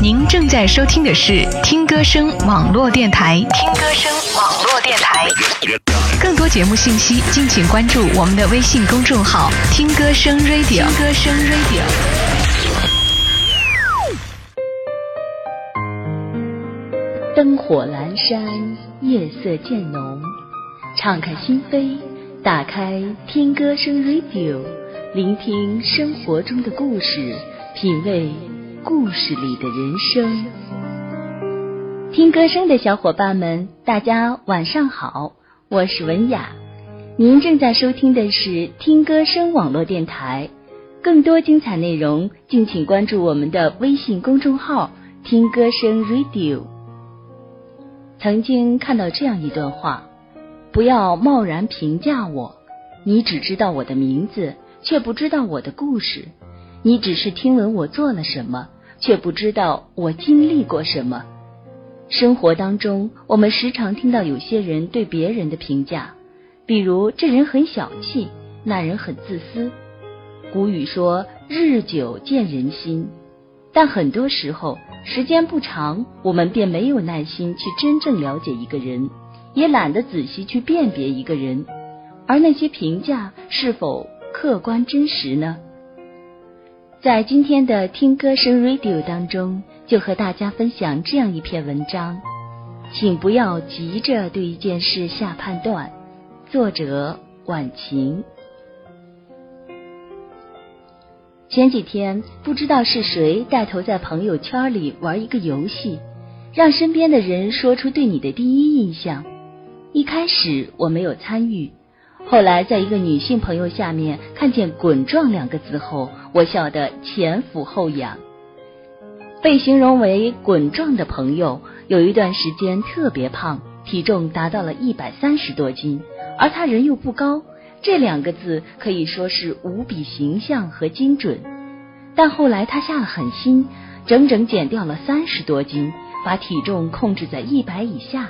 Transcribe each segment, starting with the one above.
您正在收听的是听歌声网络电台。听歌声网络电台，更多节目信息，敬请关注我们的微信公众号“听歌声 Radio”。听歌声 Radio。灯火阑珊，夜色渐浓，敞开心扉，打开听歌声 Radio，聆听生活中的故事，品味。故事里的人生，听歌声的小伙伴们，大家晚上好，我是文雅。您正在收听的是听歌声网络电台，更多精彩内容，敬请关注我们的微信公众号“听歌声 Radio”。曾经看到这样一段话：不要贸然评价我，你只知道我的名字，却不知道我的故事。你只是听闻我做了什么，却不知道我经历过什么。生活当中，我们时常听到有些人对别人的评价，比如这人很小气，那人很自私。古语说“日久见人心”，但很多时候，时间不长，我们便没有耐心去真正了解一个人，也懒得仔细去辨别一个人。而那些评价是否客观真实呢？在今天的听歌声 Radio 当中，就和大家分享这样一篇文章，请不要急着对一件事下判断。作者晚晴。前几天不知道是谁带头在朋友圈里玩一个游戏，让身边的人说出对你的第一印象。一开始我没有参与。后来，在一个女性朋友下面看见“滚壮”两个字后，我笑得前俯后仰。被形容为“滚壮”的朋友，有一段时间特别胖，体重达到了一百三十多斤，而他人又不高，这两个字可以说是无比形象和精准。但后来他下了狠心，整整减掉了三十多斤，把体重控制在一百以下。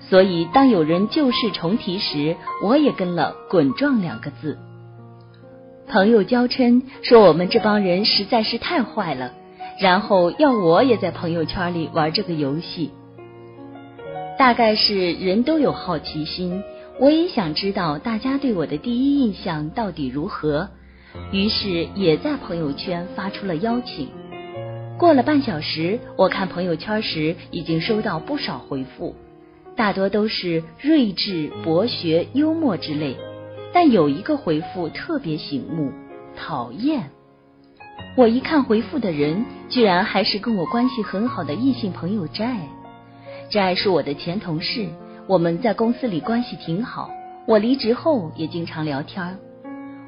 所以，当有人旧事重提时，我也跟了“滚撞”两个字。朋友娇嗔说我们这帮人实在是太坏了，然后要我也在朋友圈里玩这个游戏。大概是人都有好奇心，我也想知道大家对我的第一印象到底如何，于是也在朋友圈发出了邀请。过了半小时，我看朋友圈时已经收到不少回复。大多都是睿智、博学、幽默之类，但有一个回复特别醒目，讨厌。我一看回复的人，居然还是跟我关系很好的异性朋友债。债是我的前同事，我们在公司里关系挺好，我离职后也经常聊天。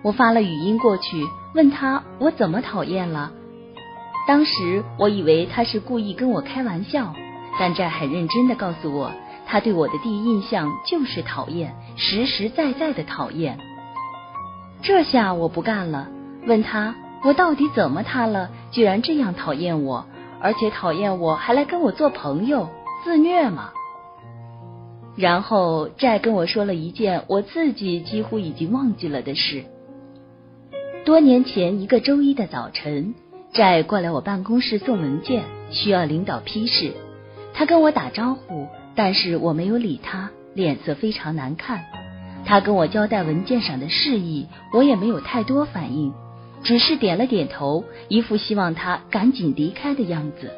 我发了语音过去，问他我怎么讨厌了。当时我以为他是故意跟我开玩笑，但债很认真的告诉我。他对我的第一印象就是讨厌，实实在在的讨厌。这下我不干了，问他我到底怎么他了，居然这样讨厌我，而且讨厌我还来跟我做朋友，自虐吗？然后债跟我说了一件我自己几乎已经忘记了的事。多年前一个周一的早晨，债过来我办公室送文件，需要领导批示，他跟我打招呼。但是我没有理他，脸色非常难看。他跟我交代文件上的事宜，我也没有太多反应，只是点了点头，一副希望他赶紧离开的样子。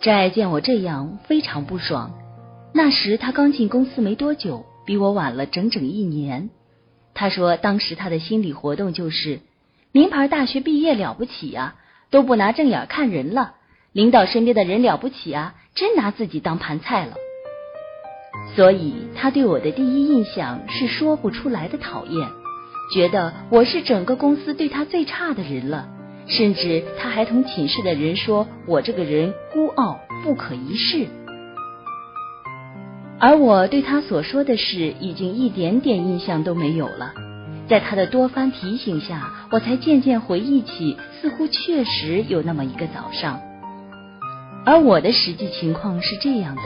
债见我这样，非常不爽。那时他刚进公司没多久，比我晚了整整一年。他说当时他的心理活动就是：名牌大学毕业了不起啊，都不拿正眼看人了。领导身边的人了不起啊，真拿自己当盘菜了。所以他对我的第一印象是说不出来的讨厌，觉得我是整个公司对他最差的人了。甚至他还同寝室的人说我这个人孤傲不可一世。而我对他所说的事已经一点点印象都没有了。在他的多番提醒下，我才渐渐回忆起，似乎确实有那么一个早上。而我的实际情况是这样的：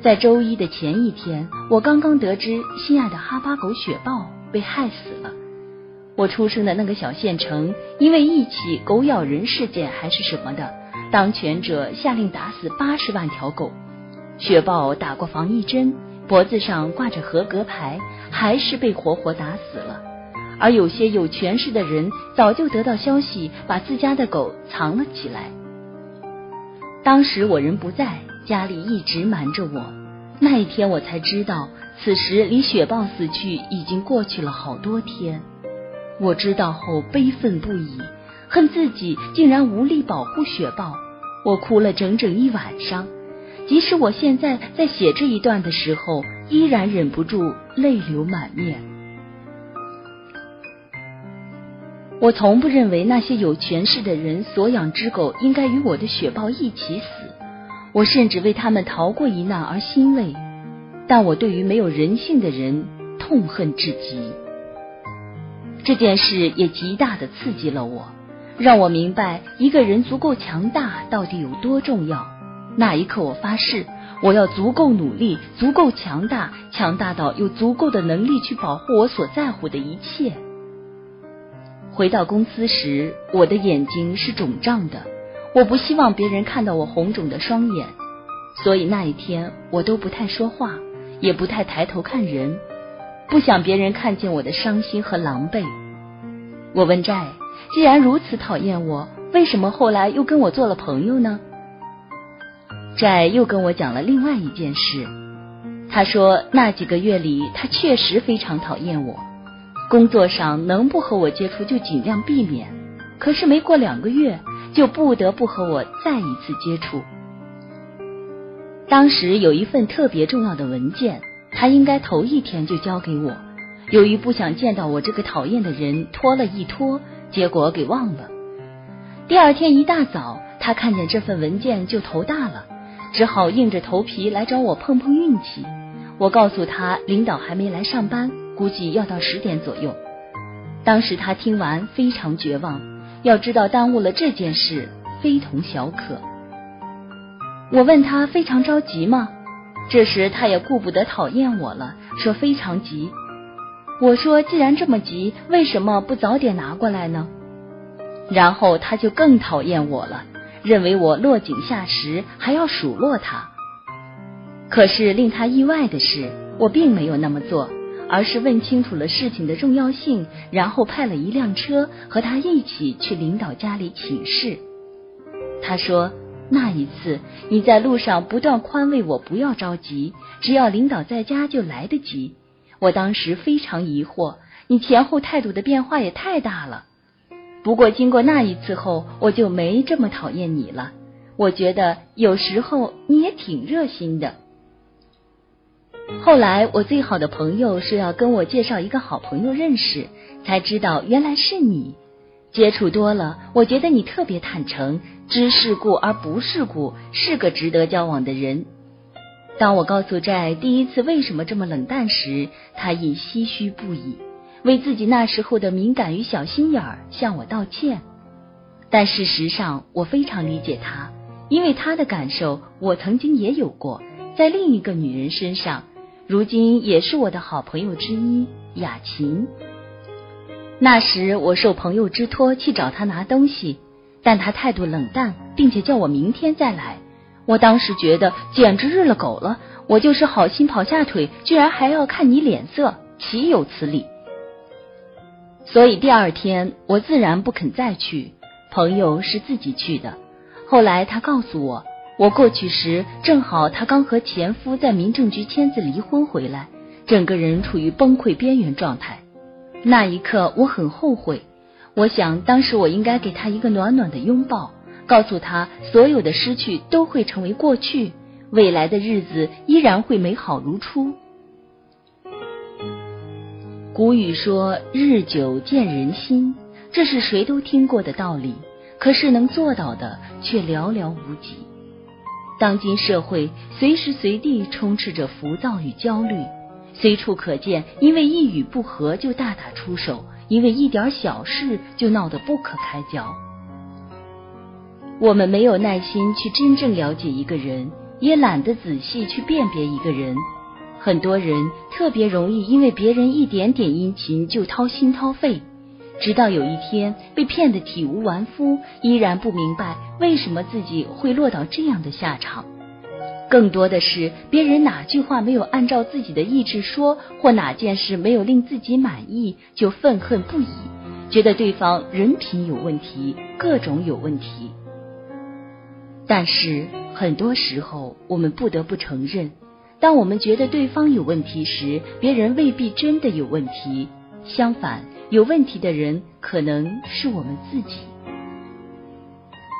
在周一的前一天，我刚刚得知心爱的哈巴狗雪豹被害死了。我出生的那个小县城，因为一起狗咬人事件还是什么的，当权者下令打死八十万条狗，雪豹打过防疫针，脖子上挂着合格牌，还是被活活打死了。而有些有权势的人早就得到消息，把自家的狗藏了起来。当时我人不在，家里一直瞒着我。那一天我才知道，此时离雪豹死去已经过去了好多天。我知道后悲愤不已，恨自己竟然无力保护雪豹。我哭了整整一晚上，即使我现在在写这一段的时候，依然忍不住泪流满面。我从不认为那些有权势的人所养之狗应该与我的雪豹一起死，我甚至为他们逃过一难而欣慰。但我对于没有人性的人痛恨至极。这件事也极大的刺激了我，让我明白一个人足够强大到底有多重要。那一刻，我发誓，我要足够努力，足够强大，强大到有足够的能力去保护我所在乎的一切。回到公司时，我的眼睛是肿胀的。我不希望别人看到我红肿的双眼，所以那一天我都不太说话，也不太抬头看人，不想别人看见我的伤心和狼狈。我问债，既然如此讨厌我，为什么后来又跟我做了朋友呢？债又跟我讲了另外一件事。他说那几个月里，他确实非常讨厌我。工作上能不和我接触就尽量避免，可是没过两个月就不得不和我再一次接触。当时有一份特别重要的文件，他应该头一天就交给我，由于不想见到我这个讨厌的人，拖了一拖，结果给忘了。第二天一大早，他看见这份文件就头大了，只好硬着头皮来找我碰碰运气。我告诉他，领导还没来上班。估计要到十点左右。当时他听完非常绝望，要知道耽误了这件事非同小可。我问他非常着急吗？这时他也顾不得讨厌我了，说非常急。我说既然这么急，为什么不早点拿过来呢？然后他就更讨厌我了，认为我落井下石，还要数落他。可是令他意外的是，我并没有那么做。而是问清楚了事情的重要性，然后派了一辆车和他一起去领导家里请示。他说：“那一次你在路上不断宽慰我不要着急，只要领导在家就来得及。”我当时非常疑惑，你前后态度的变化也太大了。不过经过那一次后，我就没这么讨厌你了。我觉得有时候你也挺热心的。后来，我最好的朋友说要跟我介绍一个好朋友认识，才知道原来是你。接触多了，我觉得你特别坦诚，知世故而不世故，是个值得交往的人。当我告诉债第一次为什么这么冷淡时，他已唏嘘不已，为自己那时候的敏感与小心眼儿向我道歉。但事实上，我非常理解他，因为他的感受我曾经也有过，在另一个女人身上。如今也是我的好朋友之一，雅琴。那时我受朋友之托去找他拿东西，但他态度冷淡，并且叫我明天再来。我当时觉得简直日了狗了，我就是好心跑下腿，居然还要看你脸色，岂有此理！所以第二天我自然不肯再去，朋友是自己去的。后来他告诉我。我过去时，正好她刚和前夫在民政局签字离婚回来，整个人处于崩溃边缘状态。那一刻，我很后悔。我想，当时我应该给她一个暖暖的拥抱，告诉她所有的失去都会成为过去，未来的日子依然会美好如初。古语说“日久见人心”，这是谁都听过的道理，可是能做到的却寥寥无几。当今社会随时随地充斥着浮躁与焦虑，随处可见因为一语不合就大打出手，因为一点小事就闹得不可开交。我们没有耐心去真正了解一个人，也懒得仔细去辨别一个人。很多人特别容易因为别人一点点殷勤就掏心掏肺，直到有一天被骗得体无完肤，依然不明白为什么自己会落到这样的下场。更多的是别人哪句话没有按照自己的意志说，或哪件事没有令自己满意，就愤恨不已，觉得对方人品有问题，各种有问题。但是很多时候，我们不得不承认，当我们觉得对方有问题时，别人未必真的有问题。相反，有问题的人可能是我们自己。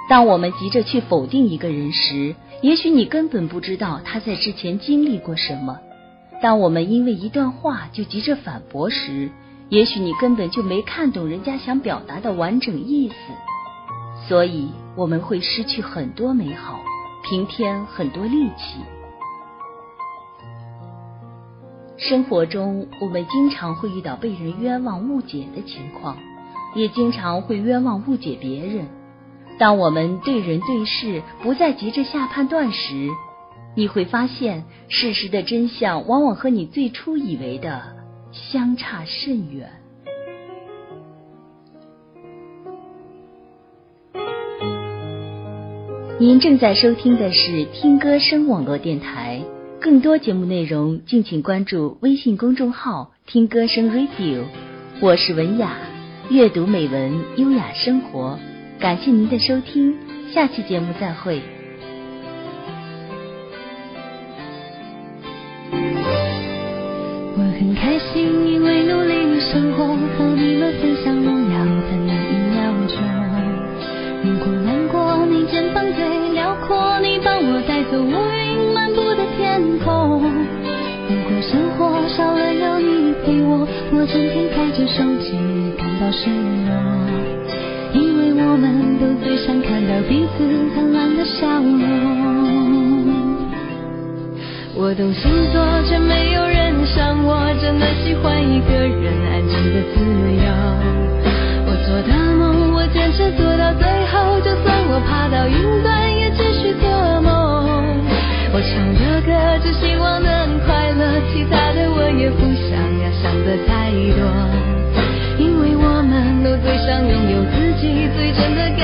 当我们急着去否定一个人时，也许你根本不知道他在之前经历过什么；当我们因为一段话就急着反驳时，也许你根本就没看懂人家想表达的完整意思。所以，我们会失去很多美好，平添很多戾气。生活中，我们经常会遇到被人冤枉误解的情况，也经常会冤枉误解别人。当我们对人对事不再急着下判断时，你会发现事实的真相往往和你最初以为的相差甚远。您正在收听的是听歌声网络电台。更多节目内容，敬请关注微信公众号“听歌声 Radio”。我是文雅，阅读美文，优雅生活。感谢您的收听，下期节目再会。我很开心，因为努力生活，和你们分享荣耀的那一秒钟。如果难过，你肩膀最辽阔，你帮我带走乌云。天空。如果生活少了有你陪我，我整天开着手机感到失落。因为我们都最想看到彼此灿烂的笑容。我懂星座，却没有人像我，真的喜欢一个人安静的自由。我做的梦，我坚持做到最后，就算我爬到云端，也。唱的歌只希望能快乐，其他的我也不想要想的太多，因为我们都最想拥有自己最真的。